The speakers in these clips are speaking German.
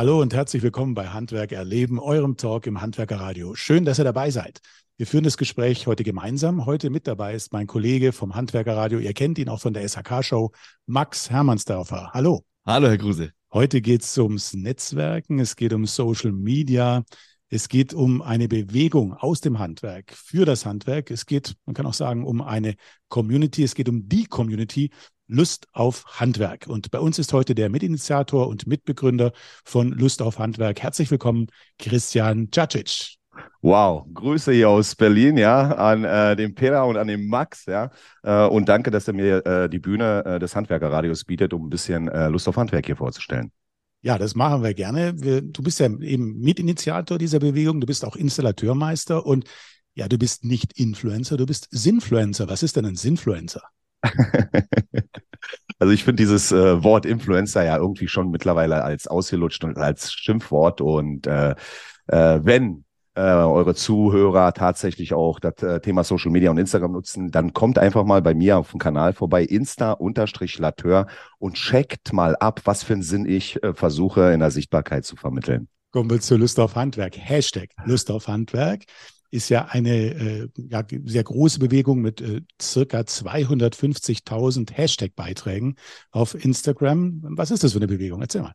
Hallo und herzlich willkommen bei Handwerk erleben, eurem Talk im Handwerkerradio. Schön, dass ihr dabei seid. Wir führen das Gespräch heute gemeinsam. Heute mit dabei ist mein Kollege vom Handwerkerradio. Ihr kennt ihn auch von der SHK-Show, Max Hermannsdörfer. Hallo. Hallo, Herr Kruse. Heute geht es ums Netzwerken, es geht um Social Media, es geht um eine Bewegung aus dem Handwerk für das Handwerk. Es geht, man kann auch sagen, um eine Community. Es geht um die Community Lust auf Handwerk. Und bei uns ist heute der Mitinitiator und Mitbegründer von Lust auf Handwerk. Herzlich willkommen, Christian Cacic. Wow, Grüße hier aus Berlin, ja, an äh, den Peter und an den Max, ja. Äh, und danke, dass er mir äh, die Bühne äh, des Handwerkerradios bietet, um ein bisschen äh, Lust auf Handwerk hier vorzustellen. Ja, das machen wir gerne. Wir, du bist ja eben Mitinitiator dieser Bewegung, du bist auch Installateurmeister und ja, du bist nicht Influencer, du bist Sinfluencer. Was ist denn ein Sinfluencer? also ich finde dieses äh, Wort Influencer ja irgendwie schon mittlerweile als ausgelutscht und als Schimpfwort. Und äh, äh, wenn äh, eure Zuhörer tatsächlich auch das äh, Thema Social Media und Instagram nutzen, dann kommt einfach mal bei mir auf dem Kanal vorbei, insta-lateur und checkt mal ab, was für einen Sinn ich äh, versuche in der Sichtbarkeit zu vermitteln. Kommen wir zu Lust auf Handwerk. Hashtag Lust auf Handwerk ist ja eine äh, ja, sehr große Bewegung mit äh, circa 250.000 Hashtag-Beiträgen auf Instagram. Was ist das für eine Bewegung? Erzähl mal.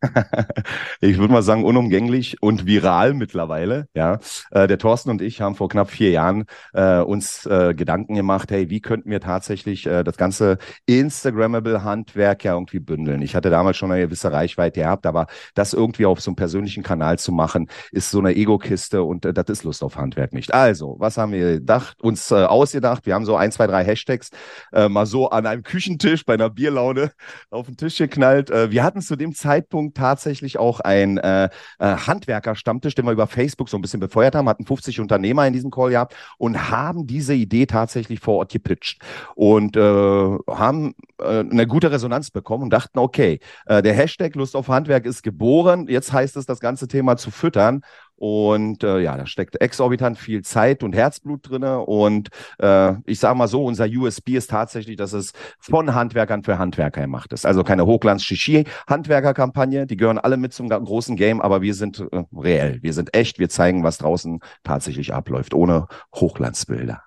ich würde mal sagen, unumgänglich und viral mittlerweile. Ja, äh, der Thorsten und ich haben vor knapp vier Jahren äh, uns äh, Gedanken gemacht, hey, wie könnten wir tatsächlich äh, das ganze Instagrammable Handwerk ja irgendwie bündeln? Ich hatte damals schon eine gewisse Reichweite gehabt, aber das irgendwie auf so einem persönlichen Kanal zu machen, ist so eine Ego-Kiste und äh, das ist Lust auf Handwerk nicht. Also, was haben wir gedacht, uns äh, ausgedacht? Wir haben so ein, zwei, drei Hashtags mal so an einem Küchentisch bei einer Bierlaune auf den Tisch geknallt. wir hatten zu dem Zeitpunkt Zeitpunkt tatsächlich auch ein äh, äh, Handwerker-Stammtisch, den wir über Facebook so ein bisschen befeuert haben, hatten 50 Unternehmer in diesem Call gehabt und haben diese Idee tatsächlich vor Ort gepitcht. Und äh, haben eine gute Resonanz bekommen und dachten, okay, äh, der Hashtag Lust auf Handwerk ist geboren, jetzt heißt es, das ganze Thema zu füttern und äh, ja, da steckt exorbitant viel Zeit und Herzblut drin. Und äh, ich sage mal so, unser USB ist tatsächlich, dass es von Handwerkern für Handwerker gemacht ist. Also keine Hochglanz-Shishi-Handwerker-Kampagne. Die gehören alle mit zum großen Game, aber wir sind äh, reell. Wir sind echt. Wir zeigen, was draußen tatsächlich abläuft, ohne Hochglanzbilder.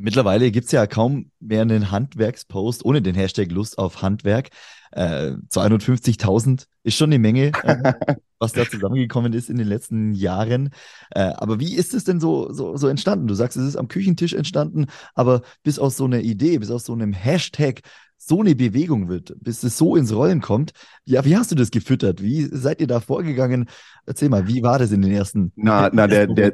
Mittlerweile gibt's ja kaum mehr einen Handwerkspost ohne den Hashtag Lust auf Handwerk. Äh, 250.000 ist schon eine Menge, äh, was da zusammengekommen ist in den letzten Jahren. Äh, aber wie ist es denn so, so, so entstanden? Du sagst, es ist am Küchentisch entstanden, aber bis aus so einer Idee, bis aus so einem Hashtag so eine Bewegung wird, bis es so ins Rollen kommt. Ja, wie hast du das gefüttert? Wie seid ihr da vorgegangen? Erzähl mal, wie war das in den ersten? Na, na der, der,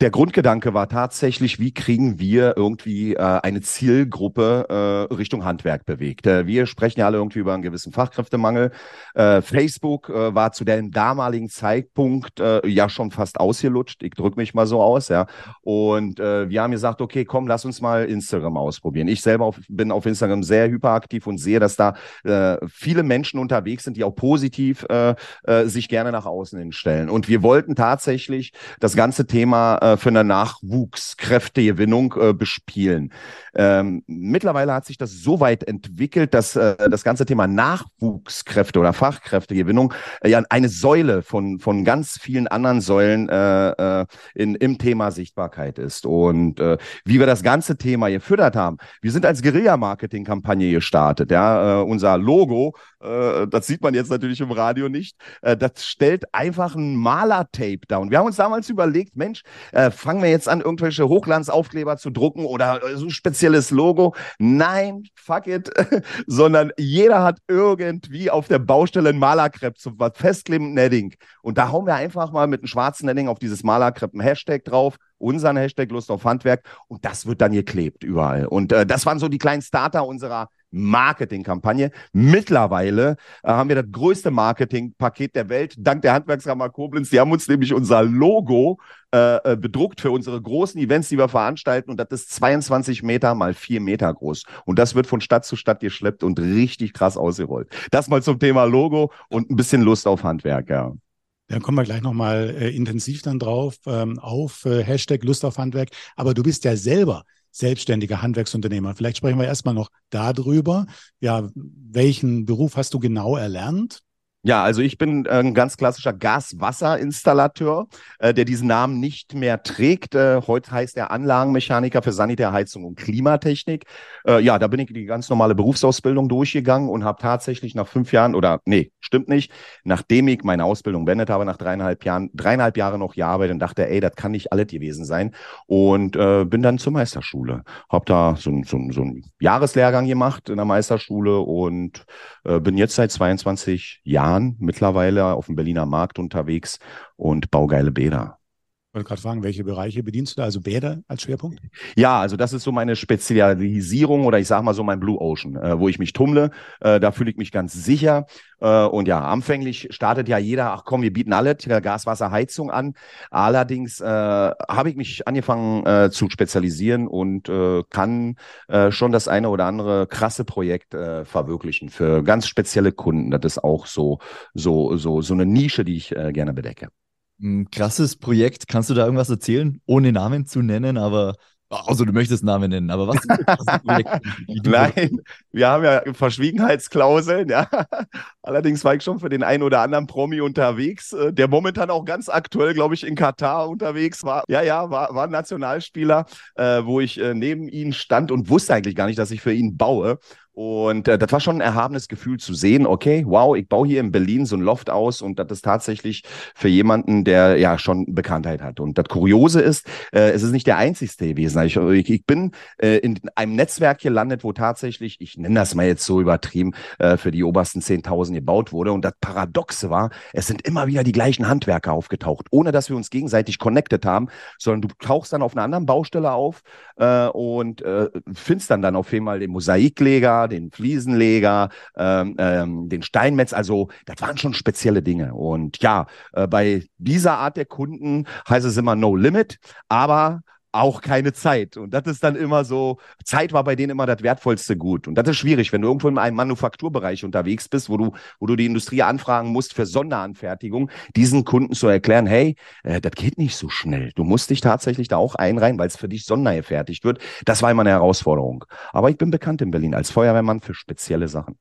der Grundgedanke war tatsächlich, wie kriegen wir irgendwie äh, eine Zielgruppe äh, Richtung Handwerk bewegt. Äh, wir sprechen ja alle irgendwie über einen gewissen Fachkräftemangel. Äh, Facebook äh, war zu dem damaligen Zeitpunkt äh, ja schon fast ausgelutscht. Ich drücke mich mal so aus, ja. Und äh, wir haben gesagt, okay, komm, lass uns mal Instagram ausprobieren. Ich selber auf, bin auf Instagram sehr hyperaktiv und sehe, dass da äh, viele Menschen unterwegs sind, die auch positiv äh, äh, sich gerne nach außen hinstellen. Und wir wollten tatsächlich das ganze Thema äh, für eine Nachwuchskräftegewinnung äh, bespielen. Ähm, mittlerweile hat sich das so weit entwickelt, dass äh, das ganze Thema Nachwuchskräfte oder Fachkräftegewinnung äh, ja eine Säule von, von ganz vielen anderen Säulen äh, in, im Thema Sichtbarkeit ist. Und wie wir das ganze Thema gefüttert haben, wir sind als Guerilla-Marketing-Kampagne gestartet. Ja, unser Logo, das sieht man jetzt natürlich im Radio nicht, das stellt einfach ein Malertape da. Und wir haben uns damals überlegt, Mensch, äh, fangen wir jetzt an, irgendwelche Hochglanzaufkleber zu drucken oder äh, so ein spezielles Logo. Nein, fuck it, sondern jeder hat irgendwie auf der Baustelle ein Malerkrepp zum festklebenden Netting. Und da hauen wir einfach mal mit einem schwarzen Netting auf dieses Malerkrepp ein Hashtag drauf unseren Hashtag Lust auf Handwerk und das wird dann geklebt überall. Und äh, das waren so die kleinen Starter unserer Marketingkampagne. Mittlerweile äh, haben wir das größte Marketingpaket der Welt, dank der Handwerkskammer Koblenz. Die haben uns nämlich unser Logo äh, äh, bedruckt für unsere großen Events, die wir veranstalten. Und das ist 22 Meter mal 4 Meter groß. Und das wird von Stadt zu Stadt geschleppt und richtig krass ausgerollt. Das mal zum Thema Logo und ein bisschen Lust auf Handwerk, ja. Dann kommen wir gleich nochmal äh, intensiv dann drauf ähm, auf äh, Hashtag Lust auf Handwerk. Aber du bist ja selber selbstständiger Handwerksunternehmer. Vielleicht sprechen wir erstmal noch darüber. Ja, welchen Beruf hast du genau erlernt? Ja, also ich bin ein ganz klassischer Gas-Wasser-Installateur, äh, der diesen Namen nicht mehr trägt. Äh, heute heißt er Anlagenmechaniker für Sanitärheizung und Klimatechnik. Äh, ja, da bin ich die ganz normale Berufsausbildung durchgegangen und habe tatsächlich nach fünf Jahren oder nee, stimmt nicht, nachdem ich meine Ausbildung beendet habe, nach dreieinhalb Jahren, dreieinhalb Jahre noch gearbeitet und dachte, ey, das kann nicht alles gewesen sein. Und äh, bin dann zur Meisterschule. Hab da so, so, so einen Jahreslehrgang gemacht in der Meisterschule und äh, bin jetzt seit 22 Jahren Jahren mittlerweile auf dem Berliner Markt unterwegs und baugeile Bäder. Wollte gerade fragen, welche Bereiche bedienst du da? Also Bäder als Schwerpunkt? Ja, also das ist so meine Spezialisierung oder ich sage mal so mein Blue Ocean, äh, wo ich mich tummle. Äh, da fühle ich mich ganz sicher. Äh, und ja, anfänglich startet ja jeder, ach komm, wir bieten alle Gas, Wasser, Heizung an. Allerdings äh, habe ich mich angefangen äh, zu spezialisieren und äh, kann äh, schon das eine oder andere krasse Projekt äh, verwirklichen für ganz spezielle Kunden. Das ist auch so, so, so, so eine Nische, die ich äh, gerne bedecke. Ein krasses Projekt. Kannst du da irgendwas erzählen, ohne Namen zu nennen, aber also du möchtest Namen nennen, aber was sind Projekte? Nein, wir haben ja Verschwiegenheitsklauseln, ja. Allerdings war ich schon für den einen oder anderen Promi unterwegs, äh, der momentan auch ganz aktuell, glaube ich, in Katar unterwegs war. Ja, ja, war, war ein Nationalspieler, äh, wo ich äh, neben ihm stand und wusste eigentlich gar nicht, dass ich für ihn baue. Und äh, das war schon ein erhabenes Gefühl zu sehen, okay, wow, ich baue hier in Berlin so ein Loft aus und das ist tatsächlich für jemanden, der ja schon Bekanntheit hat. Und das Kuriose ist, äh, es ist nicht der einzigste gewesen. Ich, ich, ich bin äh, in einem Netzwerk gelandet, wo tatsächlich, ich nenne das mal jetzt so übertrieben, äh, für die obersten 10.000 gebaut wurde. Und das Paradoxe war, es sind immer wieder die gleichen Handwerker aufgetaucht, ohne dass wir uns gegenseitig connected haben, sondern du tauchst dann auf einer anderen Baustelle auf äh, und äh, findest dann dann auf einmal den Mosaikleger, den Fliesenleger, ähm, ähm, den Steinmetz. Also das waren schon spezielle Dinge. Und ja, äh, bei dieser Art der Kunden heißt es immer No Limit, aber auch keine Zeit. Und das ist dann immer so, Zeit war bei denen immer das wertvollste Gut. Und das ist schwierig, wenn du irgendwo in einem Manufakturbereich unterwegs bist, wo du, wo du die Industrie anfragen musst für Sonderanfertigung, diesen Kunden zu erklären, hey, äh, das geht nicht so schnell. Du musst dich tatsächlich da auch einreihen, weil es für dich sondergefertigt wird. Das war immer eine Herausforderung. Aber ich bin bekannt in Berlin als Feuerwehrmann für spezielle Sachen.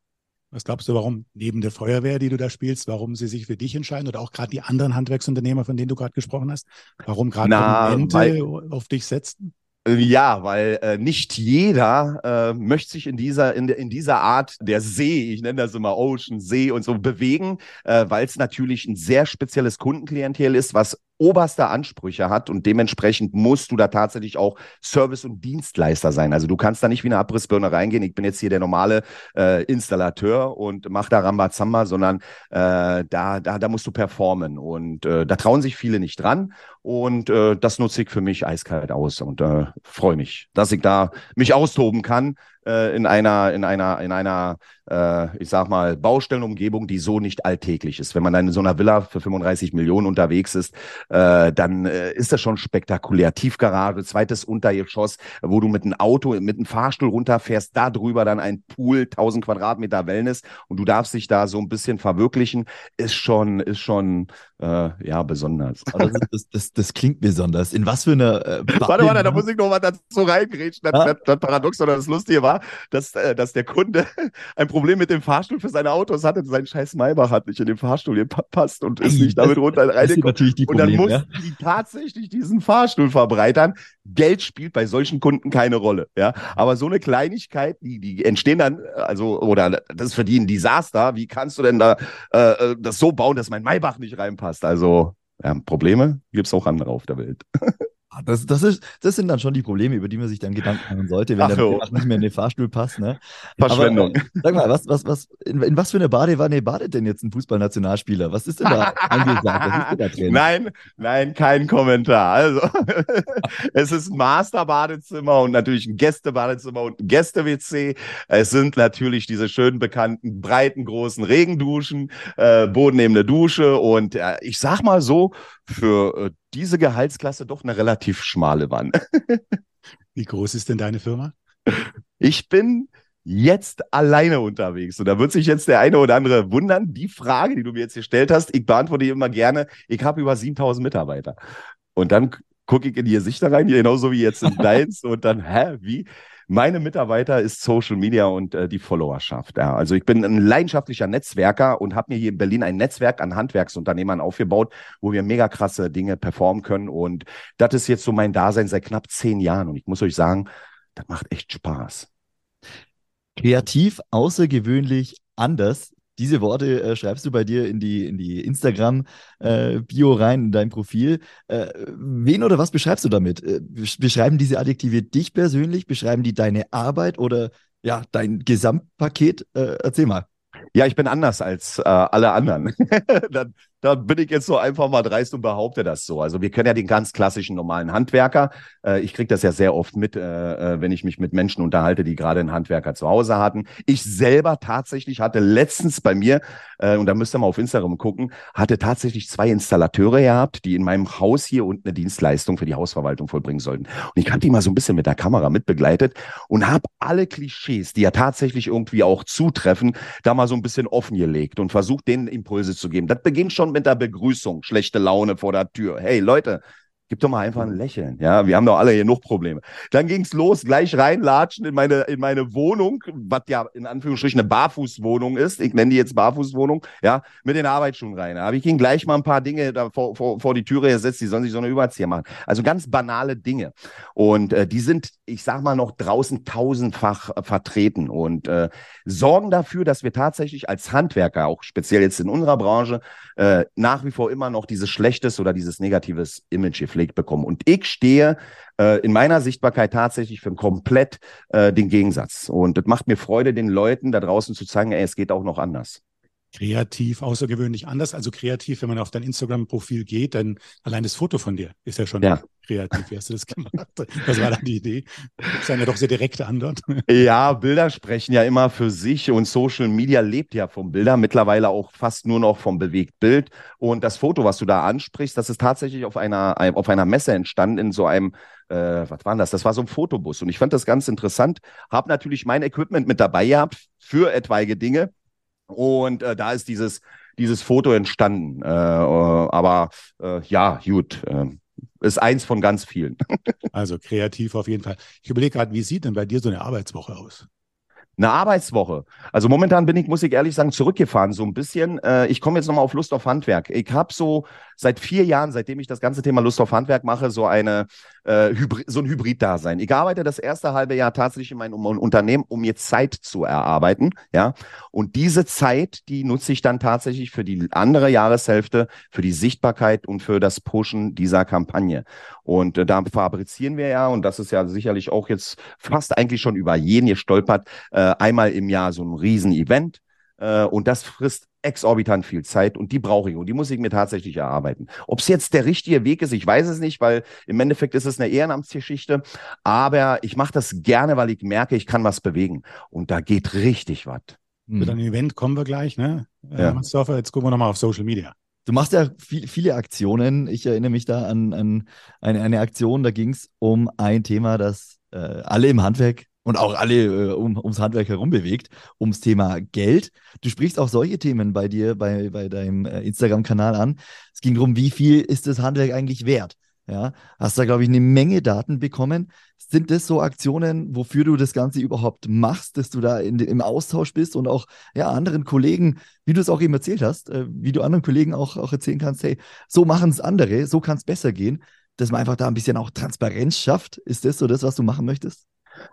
Was glaubst du, warum neben der Feuerwehr, die du da spielst, warum sie sich für dich entscheiden oder auch gerade die anderen Handwerksunternehmer, von denen du gerade gesprochen hast, warum gerade Momente auf dich setzen? Ja, weil äh, nicht jeder äh, möchte sich in dieser, in, in dieser Art der See, ich nenne das immer Ocean, See und so bewegen, äh, weil es natürlich ein sehr spezielles Kundenklientel ist, was oberste Ansprüche hat und dementsprechend musst du da tatsächlich auch Service- und Dienstleister sein. Also du kannst da nicht wie eine Abrissbirne reingehen, ich bin jetzt hier der normale äh, Installateur und mach da Rambazamba, sondern äh, da, da, da musst du performen. Und äh, da trauen sich viele nicht dran. Und äh, das nutze ich für mich eiskalt aus. Und äh, freue mich, dass ich da mich austoben kann äh, in einer, in einer, in einer, äh, ich sag mal, Baustellenumgebung, die so nicht alltäglich ist. Wenn man dann in so einer Villa für 35 Millionen unterwegs ist, äh, dann äh, ist das schon spektakulär. Tiefgarage, zweites Untergeschoss, wo du mit einem Auto, mit einem Fahrstuhl runterfährst, da drüber dann ein Pool, 1000 Quadratmeter Wellness und du darfst dich da so ein bisschen verwirklichen, ist schon, ist schon, äh, ja, besonders. Das, das, das, das, klingt besonders. In was für einer. Äh, warte, warte, da muss ich noch mal dazu reingrätschen. Das, ah? das, das Paradox oder das Lustige war, dass, äh, dass der Kunde ein Problem mit dem Fahrstuhl für seine Autos hatte. Sein scheiß Maybach hat nicht in den Fahrstuhl gepasst und ist nicht damit runter reingekommen. Und dann mussten ja? die tatsächlich diesen Fahrstuhl verbreitern. Geld spielt bei solchen Kunden keine Rolle. Ja, aber so eine Kleinigkeit, die, die entstehen dann, also, oder das ist für die ein Desaster. Wie kannst du denn da äh, äh das so bauen, dass mein Maybach nicht reinpasst? Also, ja, Probleme gibt es auch andere auf der Welt. Ah, das, das, ist, das sind dann schon die Probleme, über die man sich dann Gedanken machen sollte, wenn Ach, der oh. nicht mehr in den Fahrstuhl passt. Ne? Verschwendung. Aber, äh, sag mal, was, was, was, in, in, was für eine Badewanne badet denn jetzt ein Fußballnationalspieler? Was ist denn da angesagt? Ist denn da? Nein, nein, kein Kommentar. Also, es ist ein Masterbadezimmer und natürlich ein Gästebadezimmer und ein Gäste-WC. Es sind natürlich diese schön bekannten, breiten, großen Regenduschen, äh, bodennehmende Dusche und äh, ich sag mal so, für äh, diese Gehaltsklasse doch eine relativ schmale Wand. Wie groß ist denn deine Firma? Ich bin jetzt alleine unterwegs. Und da wird sich jetzt der eine oder andere wundern. Die Frage, die du mir jetzt gestellt hast, ich beantworte immer gerne. Ich habe über 7000 Mitarbeiter. Und dann gucke ich in die Gesichter rein, genauso wie jetzt in deins. und dann, hä, wie? Meine Mitarbeiter ist Social Media und äh, die Followerschaft. Ja. Also ich bin ein leidenschaftlicher Netzwerker und habe mir hier in Berlin ein Netzwerk an Handwerksunternehmern aufgebaut, wo wir mega krasse Dinge performen können. Und das ist jetzt so mein Dasein seit knapp zehn Jahren. Und ich muss euch sagen, das macht echt Spaß. Kreativ, außergewöhnlich, anders. Diese Worte äh, schreibst du bei dir in die, in die Instagram-Bio äh, rein, in dein Profil. Äh, wen oder was beschreibst du damit? Äh, beschreiben diese Adjektive dich persönlich? Beschreiben die deine Arbeit oder ja, dein Gesamtpaket? Äh, erzähl mal. Ja, ich bin anders als äh, alle anderen. dann, da bin ich jetzt so einfach mal dreist und behaupte das so. Also wir können ja den ganz klassischen normalen Handwerker. Äh, ich kriege das ja sehr oft mit, äh, äh, wenn ich mich mit Menschen unterhalte, die gerade einen Handwerker zu Hause hatten. Ich selber tatsächlich hatte letztens bei mir, äh, und da müsst ihr mal auf Instagram gucken, hatte tatsächlich zwei Installateure gehabt, die in meinem Haus hier unten eine Dienstleistung für die Hausverwaltung vollbringen sollten. Und ich habe die mal so ein bisschen mit der Kamera mitbegleitet und habe alle Klischees, die ja tatsächlich irgendwie auch zutreffen, da mal so ein bisschen offengelegt und versucht, denen Impulse zu geben. Das beginnt schon mit der Begrüßung, schlechte Laune vor der Tür. Hey Leute, Gib doch mal einfach ein Lächeln. Ja, wir haben doch alle genug Probleme. Dann ging's los, gleich reinlatschen in meine, in meine Wohnung, was ja in Anführungsstrichen eine Barfußwohnung ist. Ich nenne die jetzt Barfußwohnung, ja, mit den Arbeitsschuhen rein. Habe ich ihnen gleich mal ein paar Dinge da vor, vor, vor die Türe gesetzt, die sollen sich so eine Überzieher machen. Also ganz banale Dinge. Und äh, die sind, ich sag mal, noch draußen tausendfach äh, vertreten und äh, sorgen dafür, dass wir tatsächlich als Handwerker, auch speziell jetzt in unserer Branche, äh, nach wie vor immer noch dieses schlechtes oder dieses negatives Image gepflegt bekommen. Und ich stehe äh, in meiner Sichtbarkeit tatsächlich für komplett äh, den Gegensatz. Und das macht mir Freude, den Leuten da draußen zu zeigen, ey, es geht auch noch anders kreativ, außergewöhnlich anders. Also kreativ, wenn man auf dein Instagram-Profil geht, dann allein das Foto von dir ist ja schon ja. kreativ. Wie hast du das gemacht? Was war dann die Idee? Das ist ja doch sehr direkte Antwort. Ja, Bilder sprechen ja immer für sich und Social Media lebt ja vom Bilder, mittlerweile auch fast nur noch vom Bewegtbild. Und das Foto, was du da ansprichst, das ist tatsächlich auf einer, auf einer Messe entstanden in so einem äh, was war das? Das war so ein Fotobus. Und ich fand das ganz interessant. Habe natürlich mein Equipment mit dabei gehabt für etwaige Dinge. Und äh, da ist dieses, dieses Foto entstanden. Äh, äh aber äh, ja, gut. Äh, ist eins von ganz vielen. also kreativ auf jeden Fall. Ich überlege gerade, wie sieht denn bei dir so eine Arbeitswoche aus? Eine Arbeitswoche. Also momentan bin ich, muss ich ehrlich sagen, zurückgefahren so ein bisschen. Äh, ich komme jetzt nochmal auf Lust auf Handwerk. Ich habe so seit vier Jahren, seitdem ich das ganze Thema Lust auf Handwerk mache, so eine äh, Hybrid, so ein Hybrid-Dasein. Ich arbeite das erste halbe Jahr tatsächlich in meinem Unternehmen, um mir Zeit zu erarbeiten. Ja, und diese Zeit, die nutze ich dann tatsächlich für die andere Jahreshälfte, für die Sichtbarkeit und für das Pushen dieser Kampagne. Und äh, da fabrizieren wir ja, und das ist ja sicherlich auch jetzt fast eigentlich schon über jeden gestolpert, äh, einmal im Jahr so ein Riesen-Event. Äh, und das frisst exorbitant viel Zeit und die brauche ich und die muss ich mir tatsächlich erarbeiten. Ob es jetzt der richtige Weg ist, ich weiß es nicht, weil im Endeffekt ist es eine Ehrenamtsgeschichte, aber ich mache das gerne, weil ich merke, ich kann was bewegen und da geht richtig was. Hm. Für dein Event kommen wir gleich, ne? Äh, ja. Äh, jetzt gucken wir nochmal auf Social Media. Du machst ja viel, viele Aktionen. Ich erinnere mich da an, an eine, eine Aktion, da ging es um ein Thema, das äh, alle im Handwerk und auch alle äh, um, ums Handwerk herum bewegt, ums Thema Geld. Du sprichst auch solche Themen bei dir, bei, bei deinem äh, Instagram-Kanal an. Es ging darum, wie viel ist das Handwerk eigentlich wert? Ja, hast da, glaube ich, eine Menge Daten bekommen. Sind das so Aktionen, wofür du das Ganze überhaupt machst, dass du da in, im Austausch bist und auch ja, anderen Kollegen, wie du es auch eben erzählt hast, äh, wie du anderen Kollegen auch, auch erzählen kannst, hey, so machen es andere, so kann es besser gehen, dass man einfach da ein bisschen auch Transparenz schafft. Ist das so das, was du machen möchtest?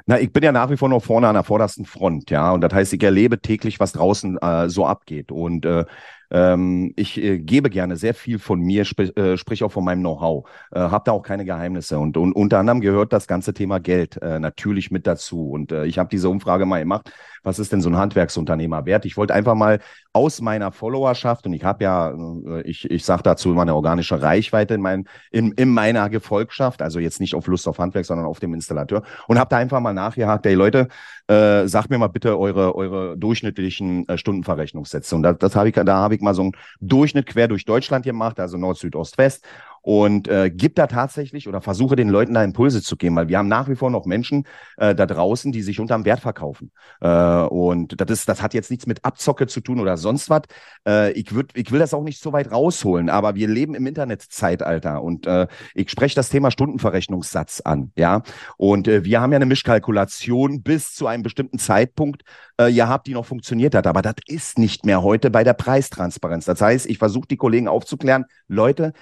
Na, ich bin ja nach wie vor noch vorne an der vordersten Front, ja. Und das heißt, ich erlebe täglich, was draußen äh, so abgeht. Und äh, ähm, ich äh, gebe gerne sehr viel von mir, sprich, äh, sprich auch von meinem Know-how. Äh, habe da auch keine Geheimnisse. Und, und unter anderem gehört das ganze Thema Geld äh, natürlich mit dazu. Und äh, ich habe diese Umfrage mal gemacht, was ist denn so ein Handwerksunternehmer wert? Ich wollte einfach mal aus meiner Followerschaft, und ich habe ja, äh, ich, ich sage dazu immer eine organische Reichweite in, mein, in, in meiner Gefolgschaft, also jetzt nicht auf Lust auf Handwerk, sondern auf dem Installateur, und habe da einfach mal nachgehakt, ey Leute, äh, sagt mir mal bitte eure, eure durchschnittlichen äh, Stundenverrechnungssätze. Und das, das habe ich, da habe ich mal so einen Durchschnitt quer durch Deutschland gemacht, also Nord, Süd, Ost, West. Und äh, gib da tatsächlich oder versuche den Leuten da Impulse zu geben, weil wir haben nach wie vor noch Menschen äh, da draußen, die sich unterm Wert verkaufen. Äh, und das ist, das hat jetzt nichts mit Abzocke zu tun oder sonst was. Äh, ich würd, ich will das auch nicht so weit rausholen, aber wir leben im Internetzeitalter und äh, ich spreche das Thema Stundenverrechnungssatz an, ja. Und äh, wir haben ja eine Mischkalkulation bis zu einem bestimmten Zeitpunkt äh, gehabt, die noch funktioniert hat. Aber das ist nicht mehr heute bei der Preistransparenz. Das heißt, ich versuche die Kollegen aufzuklären, Leute,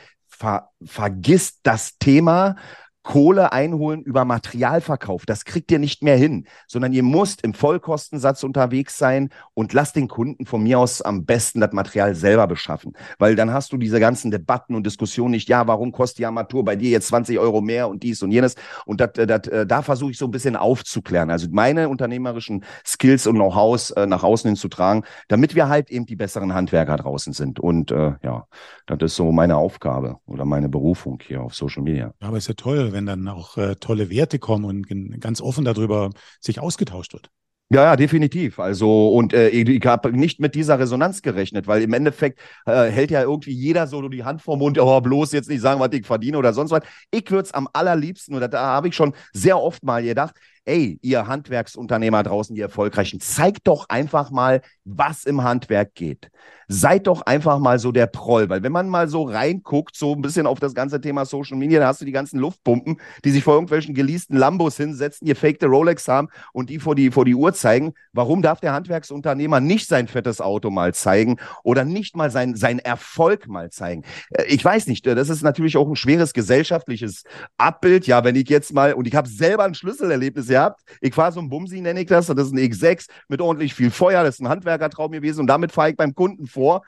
ver, vergisst das Thema Kohle einholen über Materialverkauf. Das kriegt ihr nicht mehr hin, sondern ihr müsst im Vollkostensatz unterwegs sein und lasst den Kunden von mir aus am besten das Material selber beschaffen. Weil dann hast du diese ganzen Debatten und Diskussionen nicht, ja, warum kostet die Armatur bei dir jetzt 20 Euro mehr und dies und jenes. Und dat, dat, äh, da versuche ich so ein bisschen aufzuklären. Also meine unternehmerischen Skills und Know-hows äh, nach außen hin zu tragen, damit wir halt eben die besseren Handwerker draußen sind. Und äh, ja, das ist so meine Aufgabe oder meine Berufung hier auf Social Media. Ja, aber ist ja toll, wenn dann auch äh, tolle Werte kommen und ganz offen darüber sich ausgetauscht wird. Ja, ja, definitiv. Also, und äh, ich habe nicht mit dieser Resonanz gerechnet, weil im Endeffekt äh, hält ja irgendwie jeder so die Hand vor Mund, oh, bloß jetzt nicht sagen, was ich verdiene oder sonst was. Ich würde es am allerliebsten, oder da habe ich schon sehr oft mal gedacht, ey, ihr Handwerksunternehmer draußen, die Erfolgreichen, zeigt doch einfach mal, was im Handwerk geht. Seid doch einfach mal so der Proll, weil wenn man mal so reinguckt, so ein bisschen auf das ganze Thema Social Media, da hast du die ganzen Luftpumpen, die sich vor irgendwelchen geleasten Lambos hinsetzen, ihr fakte Rolex haben und die vor die, vor die Uhr zeigen. Warum darf der Handwerksunternehmer nicht sein fettes Auto mal zeigen oder nicht mal sein, sein Erfolg mal zeigen? Äh, ich weiß nicht, das ist natürlich auch ein schweres gesellschaftliches Abbild. Ja, wenn ich jetzt mal, und ich habe selber ein Schlüsselerlebnis gehabt, ich fahre so ein Bumsi, nenne ich das, das ist ein X6 mit ordentlich viel Feuer, das ist ein Handwerkertraum gewesen und damit fahre ich beim Kunden vor vor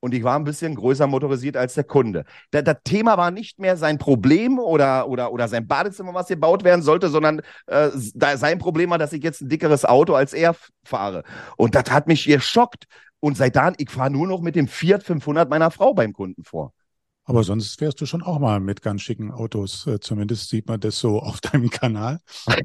und ich war ein bisschen größer motorisiert als der Kunde. Da, das Thema war nicht mehr sein Problem oder, oder, oder sein Badezimmer, was gebaut werden sollte, sondern äh, sein Problem war, dass ich jetzt ein dickeres Auto als er fahre. Und das hat mich geschockt. Und seit dann, ich fahre nur noch mit dem Fiat 500 meiner Frau beim Kunden vor. Aber sonst fährst du schon auch mal mit ganz schicken Autos. Äh, zumindest sieht man das so auf deinem Kanal.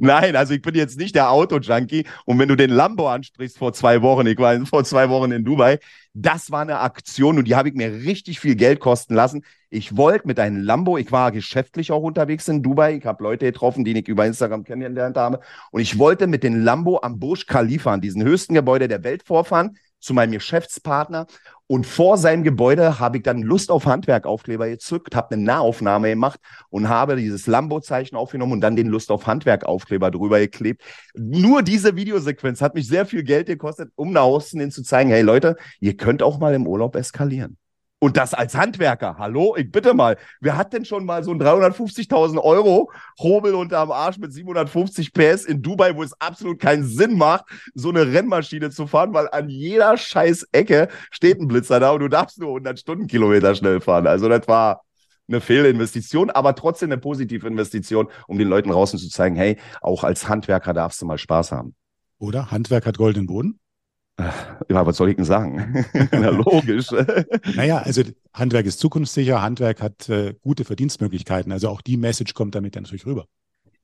Nein, also ich bin jetzt nicht der Auto-Junkie. Und wenn du den Lambo ansprichst vor zwei Wochen, ich war vor zwei Wochen in Dubai, das war eine Aktion und die habe ich mir richtig viel Geld kosten lassen. Ich wollte mit einem Lambo, ich war geschäftlich auch unterwegs in Dubai, ich habe Leute getroffen, die ich über Instagram kennengelernt habe. Und ich wollte mit dem Lambo am Burj Khalifa, an diesem höchsten Gebäude der Welt, vorfahren zu meinem Geschäftspartner und vor seinem Gebäude habe ich dann Lust auf Handwerkaufkleber gezückt, habe eine Nahaufnahme gemacht und habe dieses Lambo-Zeichen aufgenommen und dann den Lust auf Handwerkaufkleber drüber geklebt. Nur diese Videosequenz hat mich sehr viel Geld gekostet, um nach außen hin zu zeigen, hey Leute, ihr könnt auch mal im Urlaub eskalieren. Und das als Handwerker. Hallo, ich bitte mal. Wer hat denn schon mal so ein 350.000 Euro Hobel unterm Arsch mit 750 PS in Dubai, wo es absolut keinen Sinn macht, so eine Rennmaschine zu fahren, weil an jeder scheiß Ecke steht ein Blitzer da und du darfst nur 100 Stundenkilometer schnell fahren. Also das war eine Fehlinvestition, aber trotzdem eine positive Investition, um den Leuten draußen zu zeigen, hey, auch als Handwerker darfst du mal Spaß haben. Oder Handwerk hat goldenen Boden? Ja, was soll ich denn sagen? Na, logisch. naja, also Handwerk ist zukunftssicher, Handwerk hat äh, gute Verdienstmöglichkeiten. Also auch die Message kommt damit dann natürlich rüber.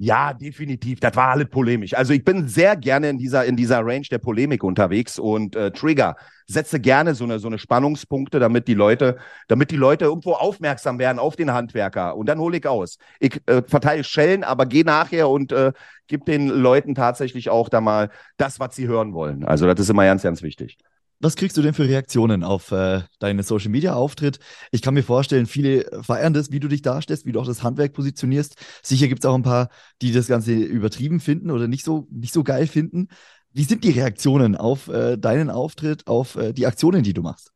Ja, definitiv. Das war alles polemisch. Also ich bin sehr gerne in dieser, in dieser Range der Polemik unterwegs und äh, Trigger setze gerne so eine, so eine Spannungspunkte, damit die Leute, damit die Leute irgendwo aufmerksam werden auf den Handwerker. Und dann hole ich aus. Ich äh, verteile Schellen, aber gehe nachher und äh, gebe den Leuten tatsächlich auch da mal das, was sie hören wollen. Also das ist immer ganz, ganz wichtig. Was kriegst du denn für Reaktionen auf äh, deinen Social Media Auftritt? Ich kann mir vorstellen, viele feiern das, wie du dich darstellst, wie du auch das Handwerk positionierst. Sicher gibt es auch ein paar, die das Ganze übertrieben finden oder nicht so, nicht so geil finden. Wie sind die Reaktionen auf äh, deinen Auftritt, auf äh, die Aktionen, die du machst?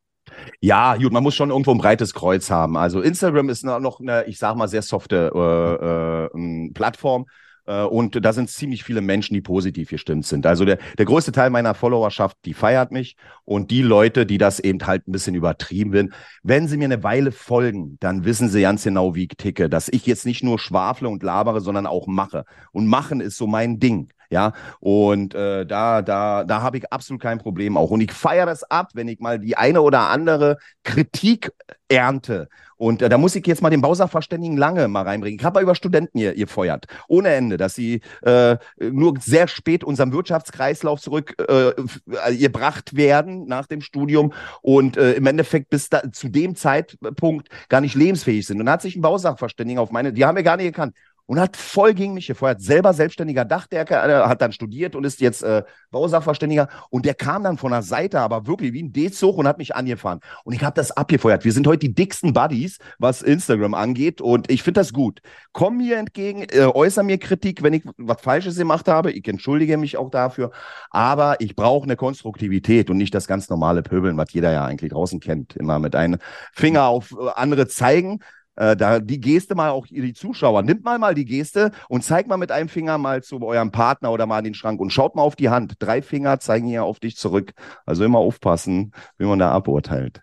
Ja, gut, man muss schon irgendwo ein breites Kreuz haben. Also Instagram ist noch eine, ich sag mal, sehr softe äh, äh, Plattform. Äh, und da sind ziemlich viele Menschen, die positiv gestimmt sind. Also der, der größte Teil meiner Followerschaft, die feiert mich. Und die Leute, die das eben halt ein bisschen übertrieben sind, wenn sie mir eine Weile folgen, dann wissen sie ganz genau, wie ich ticke. Dass ich jetzt nicht nur schwafle und labere, sondern auch mache. Und machen ist so mein Ding. Ja, und äh, da, da, da habe ich absolut kein Problem auch. Und ich feiere das ab, wenn ich mal die eine oder andere Kritik ernte. Und äh, da muss ich jetzt mal den Bausachverständigen lange mal reinbringen. Ich habe über Studenten ihr, ihr feuert, ohne Ende, dass sie äh, nur sehr spät unserem Wirtschaftskreislauf zurückgebracht äh, werden nach dem Studium und äh, im Endeffekt bis da, zu dem Zeitpunkt gar nicht lebensfähig sind. Und da hat sich ein Bausachverständiger auf meine, die haben wir gar nicht gekannt und hat voll gegen mich gefeuert. Selber selbstständiger Dachdecker, hat dann studiert und ist jetzt äh, Bausachverständiger. Und der kam dann von der Seite, aber wirklich wie ein D-Zug und hat mich angefahren. Und ich habe das abgefeuert. Wir sind heute die dicksten Buddies, was Instagram angeht. Und ich finde das gut. Komm mir entgegen, äh, äußere mir Kritik, wenn ich was Falsches gemacht habe. Ich entschuldige mich auch dafür. Aber ich brauche eine Konstruktivität und nicht das ganz normale Pöbeln, was jeder ja eigentlich draußen kennt. Immer mit einem Finger auf äh, andere zeigen äh, da die Geste mal auch die Zuschauer. Nimmt mal mal die Geste und zeigt mal mit einem Finger mal zu eurem Partner oder mal an den Schrank und schaut mal auf die Hand. Drei Finger zeigen hier auf dich zurück. Also immer aufpassen, wie man da aburteilt.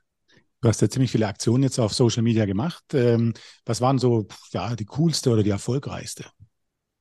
Du hast ja ziemlich viele Aktionen jetzt auf Social Media gemacht. Ähm, was waren so ja, die coolste oder die erfolgreichste?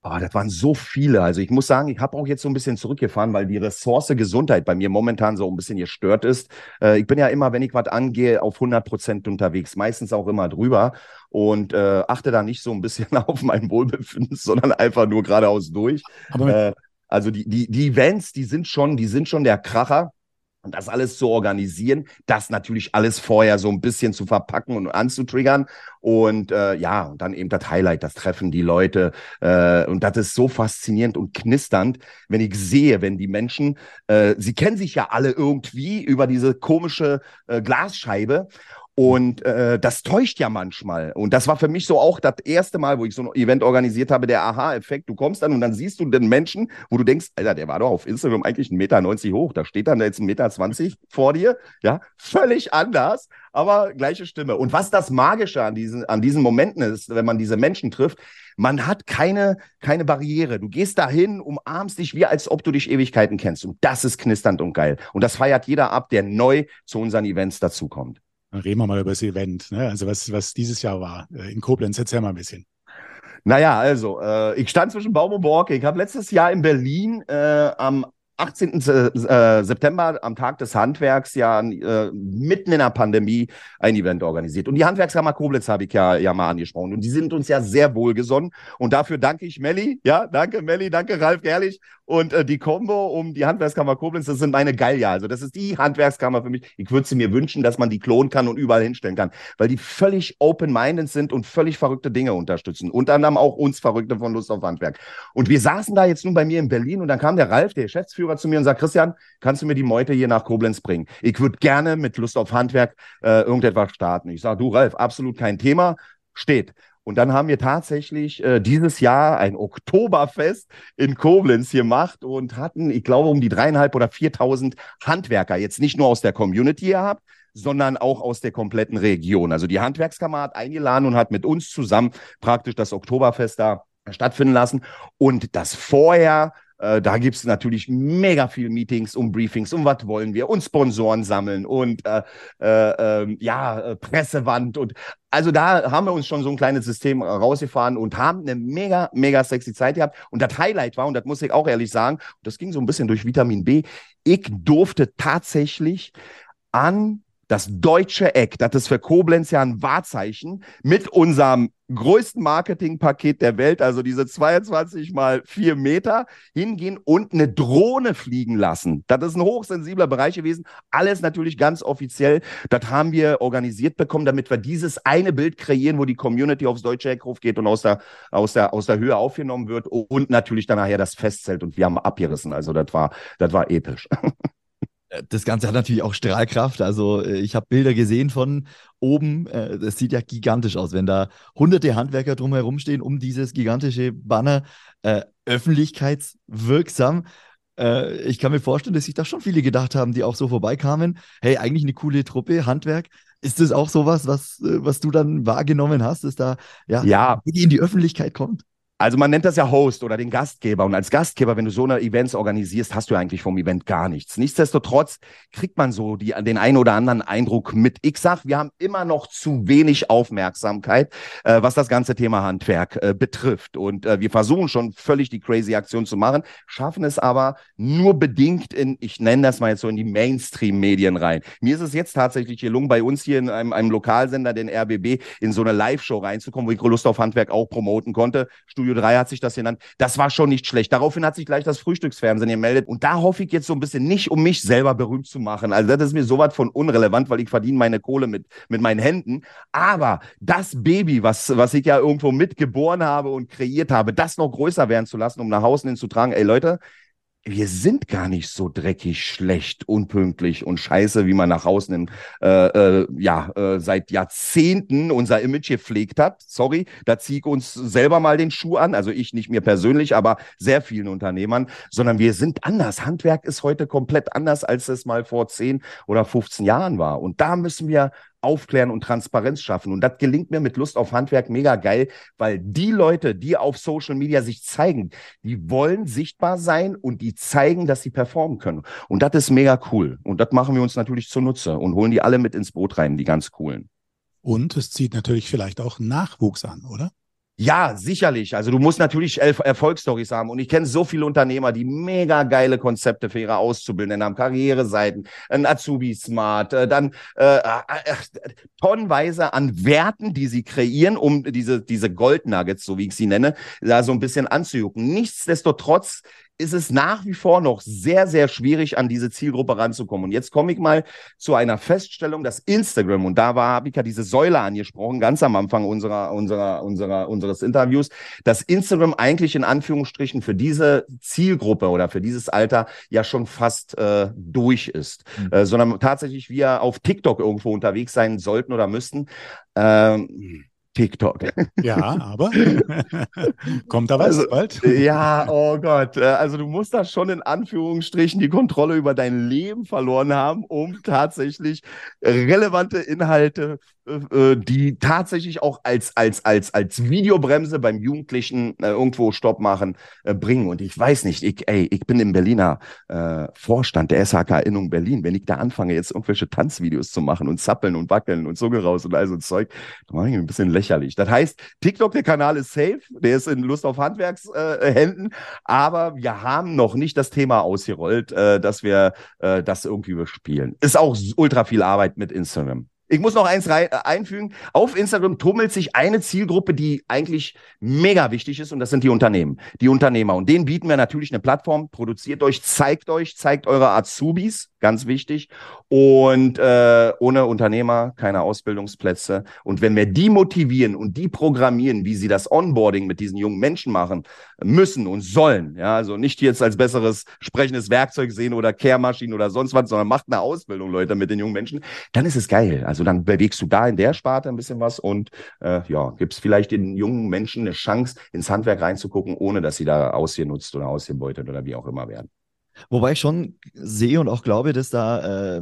Oh, das waren so viele. Also ich muss sagen, ich habe auch jetzt so ein bisschen zurückgefahren, weil die Ressource Gesundheit bei mir momentan so ein bisschen gestört ist. Äh, ich bin ja immer, wenn ich was angehe, auf 100 Prozent unterwegs, meistens auch immer drüber und äh, achte da nicht so ein bisschen auf mein Wohlbefinden, sondern einfach nur geradeaus durch. Äh, also die, die, die Events, die sind schon, die sind schon der Kracher. Und das alles zu organisieren, das natürlich alles vorher so ein bisschen zu verpacken und anzutriggern. Und äh, ja, und dann eben das Highlight, das Treffen, die Leute. Äh, und das ist so faszinierend und knisternd, wenn ich sehe, wenn die Menschen, äh, sie kennen sich ja alle irgendwie über diese komische äh, Glasscheibe. Und äh, das täuscht ja manchmal. Und das war für mich so auch das erste Mal, wo ich so ein Event organisiert habe, der Aha-Effekt. Du kommst dann und dann siehst du den Menschen, wo du denkst, Alter, der war doch auf Instagram eigentlich 1,90 Meter hoch. Da steht dann jetzt 1,20 Meter vor dir. Ja, völlig anders, aber gleiche Stimme. Und was das Magische an diesen, an diesen Momenten ist, wenn man diese Menschen trifft, man hat keine, keine Barriere. Du gehst dahin, umarmst dich, wie als ob du dich Ewigkeiten kennst. Und das ist knisternd und geil. Und das feiert jeder ab, der neu zu unseren Events dazukommt. Dann reden wir mal über das Event, ne? also was, was dieses Jahr war äh, in Koblenz. Erzähl mal ein bisschen. Naja, also, äh, ich stand zwischen Baum und Borke. Ich habe letztes Jahr in Berlin äh, am 18. Äh, September am Tag des Handwerks ja äh, mitten in der Pandemie ein Event organisiert. Und die Handwerkskammer Koblenz habe ich ja, ja mal angesprochen. Und die sind uns ja sehr wohlgesonnen. Und dafür danke ich Melli. Ja, danke Melli, danke Ralf Gerlich. Und äh, die Combo um die Handwerkskammer Koblenz, das sind meine Gallier. Also das ist die Handwerkskammer für mich. Ich würde sie mir wünschen, dass man die klonen kann und überall hinstellen kann, weil die völlig open-minded sind und völlig verrückte Dinge unterstützen. Unter anderem auch uns Verrückte von Lust auf Handwerk. Und wir saßen da jetzt nun bei mir in Berlin und dann kam der Ralf, der Geschäftsführer, zu mir und sagt, Christian, kannst du mir die Meute hier nach Koblenz bringen? Ich würde gerne mit Lust auf Handwerk äh, irgendetwas starten. Ich sage, du Ralf, absolut kein Thema, steht. Und dann haben wir tatsächlich äh, dieses Jahr ein Oktoberfest in Koblenz gemacht und hatten, ich glaube, um die dreieinhalb oder viertausend Handwerker, jetzt nicht nur aus der Community gehabt, sondern auch aus der kompletten Region. Also die Handwerkskammer hat eingeladen und hat mit uns zusammen praktisch das Oktoberfest da stattfinden lassen. Und das vorher äh, da gibt es natürlich mega viel Meetings und Briefings und was wollen wir und Sponsoren sammeln und äh, äh, ähm, ja, äh, Pressewand und also da haben wir uns schon so ein kleines System rausgefahren und haben eine mega, mega sexy Zeit gehabt. Und das Highlight war, und das muss ich auch ehrlich sagen, das ging so ein bisschen durch Vitamin B, ich durfte tatsächlich an das deutsche Eck, das ist für Koblenz ja ein Wahrzeichen, mit unserem größten Marketingpaket der Welt, also diese 22 mal 4 Meter, hingehen und eine Drohne fliegen lassen. Das ist ein hochsensibler Bereich gewesen. Alles natürlich ganz offiziell. Das haben wir organisiert bekommen, damit wir dieses eine Bild kreieren, wo die Community aufs deutsche Eckhof geht und aus der, aus der, aus der Höhe aufgenommen wird und natürlich dann nachher das Festzelt und wir haben abgerissen. Also das war, das war episch. Das Ganze hat natürlich auch Strahlkraft. Also äh, ich habe Bilder gesehen von oben. Äh, das sieht ja gigantisch aus, wenn da hunderte Handwerker drumherum stehen, um dieses gigantische Banner äh, öffentlichkeitswirksam. Äh, ich kann mir vorstellen, dass sich da schon viele gedacht haben, die auch so vorbeikamen. Hey, eigentlich eine coole Truppe, Handwerk. Ist das auch sowas, was, was du dann wahrgenommen hast, dass da ja, ja. in die Öffentlichkeit kommt? Also man nennt das ja Host oder den Gastgeber. Und als Gastgeber, wenn du so eine Events organisierst, hast du eigentlich vom Event gar nichts. Nichtsdestotrotz kriegt man so die, den einen oder anderen Eindruck mit. Ich sag, wir haben immer noch zu wenig Aufmerksamkeit, äh, was das ganze Thema Handwerk äh, betrifft. Und äh, wir versuchen schon völlig die crazy Aktion zu machen, schaffen es aber nur bedingt in, ich nenne das mal jetzt so in die Mainstream-Medien rein. Mir ist es jetzt tatsächlich gelungen, bei uns hier in einem, einem Lokalsender, den RBB, in so eine Live-Show reinzukommen, wo ich Lust auf Handwerk auch promoten konnte. Studio 3 hat sich das genannt. Das war schon nicht schlecht. Daraufhin hat sich gleich das Frühstücksfernsehen gemeldet. Und da hoffe ich jetzt so ein bisschen nicht, um mich selber berühmt zu machen. Also das ist mir sowas von unrelevant, weil ich verdiene meine Kohle mit, mit meinen Händen. Aber das Baby, was, was ich ja irgendwo mitgeboren habe und kreiert habe, das noch größer werden zu lassen, um nach Hause hin zu tragen. Ey Leute, wir sind gar nicht so dreckig, schlecht, unpünktlich und scheiße, wie man nach außen im, äh, äh, ja, äh, seit Jahrzehnten unser Image gepflegt hat. Sorry, da ziehe ich uns selber mal den Schuh an. Also ich nicht mir persönlich, aber sehr vielen Unternehmern, sondern wir sind anders. Handwerk ist heute komplett anders, als es mal vor 10 oder 15 Jahren war. Und da müssen wir aufklären und Transparenz schaffen. Und das gelingt mir mit Lust auf Handwerk mega geil, weil die Leute, die auf Social Media sich zeigen, die wollen sichtbar sein und die zeigen, dass sie performen können. Und das ist mega cool. Und das machen wir uns natürlich zunutze und holen die alle mit ins Boot rein, die ganz coolen. Und es zieht natürlich vielleicht auch Nachwuchs an, oder? Ja, sicherlich. Also du musst natürlich Erfolgsstories haben. Und ich kenne so viele Unternehmer, die mega geile Konzepte für ihre Auszubildenden haben, Karriereseiten, ein Azubi Smart, äh, dann äh, äh, tonnenweise an Werten, die sie kreieren, um diese, diese Goldnuggets, so wie ich sie nenne, da so ein bisschen anzujucken. Nichtsdestotrotz ist es nach wie vor noch sehr, sehr schwierig, an diese Zielgruppe ranzukommen. Und jetzt komme ich mal zu einer Feststellung, dass Instagram, und da war, habe ich ja diese Säule angesprochen, ganz am Anfang unserer, unserer, unserer, unseres Interviews, dass Instagram eigentlich in Anführungsstrichen für diese Zielgruppe oder für dieses Alter ja schon fast äh, durch ist, mhm. äh, sondern tatsächlich wir auf TikTok irgendwo unterwegs sein sollten oder müssten. Ähm, TikTok. Ja, aber kommt da was also, bald? Ja, oh Gott. Äh, also du musst da schon in Anführungsstrichen die Kontrolle über dein Leben verloren haben, um tatsächlich relevante Inhalte äh, die tatsächlich auch als, als, als, als Videobremse beim Jugendlichen äh, irgendwo Stopp machen, äh, bringen. Und ich weiß nicht, ich, ey, ich bin im Berliner äh, Vorstand der SHK Innung Berlin. Wenn ich da anfange, jetzt irgendwelche Tanzvideos zu machen und zappeln und wackeln und Zunge raus und all so Zeug, dann mache ich ein bisschen lächerlich. Das heißt, TikTok, der Kanal ist safe, der ist in Lust auf Handwerkshänden, äh, aber wir haben noch nicht das Thema ausgerollt, äh, dass wir äh, das irgendwie überspielen. Ist auch ultra viel Arbeit mit Instagram. Ich muss noch eins rein, äh, einfügen. Auf Instagram tummelt sich eine Zielgruppe, die eigentlich mega wichtig ist, und das sind die Unternehmen, die Unternehmer. Und denen bieten wir natürlich eine Plattform. Produziert euch, zeigt euch, zeigt eure Azubis, ganz wichtig. Und äh, ohne Unternehmer keine Ausbildungsplätze. Und wenn wir die motivieren und die programmieren, wie sie das Onboarding mit diesen jungen Menschen machen müssen und sollen, ja, also nicht jetzt als besseres sprechendes Werkzeug sehen oder Kehrmaschinen oder sonst was, sondern macht eine Ausbildung, Leute, mit den jungen Menschen, dann ist es geil. Also dann bewegst du da in der Sparte ein bisschen was und äh, ja, gibst vielleicht den jungen Menschen eine Chance, ins Handwerk reinzugucken, ohne dass sie da ausgenutzt oder ausgebeutet oder wie auch immer werden. Wobei ich schon sehe und auch glaube, dass da, äh,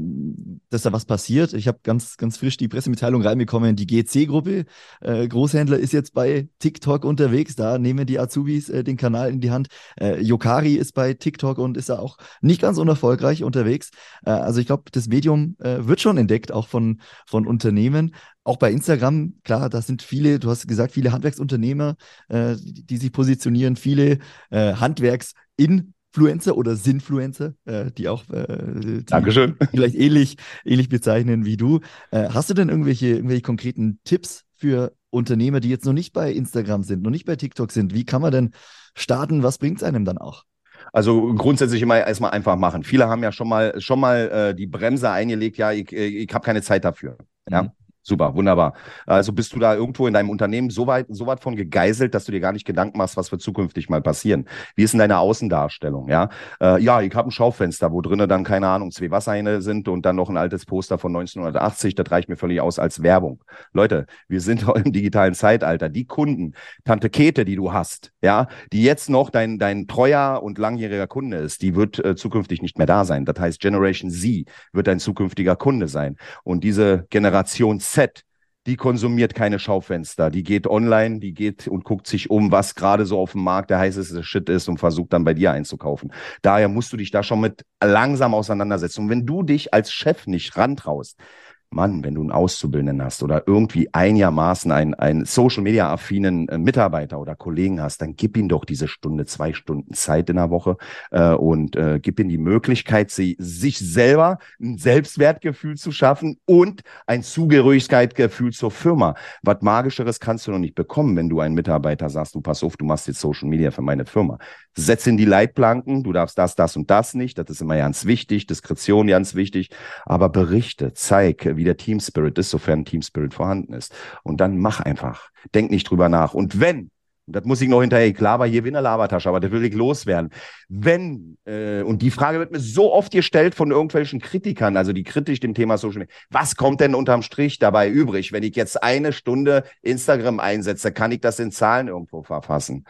dass da was passiert. Ich habe ganz, ganz frisch die Pressemitteilung reinbekommen. Die GC-Gruppe äh, Großhändler ist jetzt bei TikTok unterwegs. Da nehmen die Azubis äh, den Kanal in die Hand. Äh, Yokari ist bei TikTok und ist da auch nicht ganz unerfolgreich unterwegs. Äh, also ich glaube, das Medium äh, wird schon entdeckt, auch von, von Unternehmen. Auch bei Instagram, klar, da sind viele, du hast gesagt, viele Handwerksunternehmer, äh, die, die sich positionieren, viele äh, Handwerks in Influencer oder Sinfluencer, äh, die auch äh, die Dankeschön. vielleicht ähnlich, ähnlich bezeichnen wie du. Äh, hast du denn irgendwelche, irgendwelche konkreten Tipps für Unternehmer, die jetzt noch nicht bei Instagram sind, noch nicht bei TikTok sind? Wie kann man denn starten? Was bringt es einem dann auch? Also grundsätzlich immer erstmal einfach machen. Viele haben ja schon mal schon mal äh, die Bremse eingelegt, ja, ich, äh, ich habe keine Zeit dafür. Ja. Mhm. Super, wunderbar. Also bist du da irgendwo in deinem Unternehmen so weit, so weit von gegeißelt, dass du dir gar nicht Gedanken machst, was wird zukünftig mal passieren? Wie ist denn deine Außendarstellung? Ja, äh, ja ich habe ein Schaufenster, wo drinnen dann, keine Ahnung, zwei Wasserhähne sind und dann noch ein altes Poster von 1980. Das reicht mir völlig aus als Werbung. Leute, wir sind im digitalen Zeitalter. Die Kunden, Tante Kete, die du hast, ja, die jetzt noch dein, dein treuer und langjähriger Kunde ist, die wird äh, zukünftig nicht mehr da sein. Das heißt, Generation Z wird dein zukünftiger Kunde sein. Und diese Generation Z die konsumiert keine Schaufenster. Die geht online, die geht und guckt sich um, was gerade so auf dem Markt der heißeste Shit ist und versucht dann bei dir einzukaufen. Daher musst du dich da schon mit langsam auseinandersetzen. Und wenn du dich als Chef nicht rantraust, Mann, wenn du einen Auszubildenden hast oder irgendwie einigermaßen einen, einen Social-Media-affinen äh, Mitarbeiter oder Kollegen hast, dann gib ihm doch diese Stunde, zwei Stunden Zeit in der Woche äh, und äh, gib ihm die Möglichkeit, sie, sich selber ein Selbstwertgefühl zu schaffen und ein Zugehörigkeitsgefühl zur Firma. Was Magischeres kannst du noch nicht bekommen, wenn du einen Mitarbeiter sagst, du pass auf, du machst jetzt Social Media für meine Firma. Setz in die Leitplanken, du darfst das, das und das nicht, das ist immer ganz wichtig, Diskretion ganz wichtig, aber berichte, zeig, wie der Team Spirit ist, sofern Team Spirit vorhanden ist. Und dann mach einfach. Denk nicht drüber nach. Und wenn, das muss ich noch hinterher, ich laber hier wie eine Labertasche, aber das will ich loswerden. Wenn, äh, und die Frage wird mir so oft gestellt von irgendwelchen Kritikern, also die kritisch dem Thema Social Media, was kommt denn unterm Strich dabei übrig? Wenn ich jetzt eine Stunde Instagram einsetze, kann ich das in Zahlen irgendwo verfassen?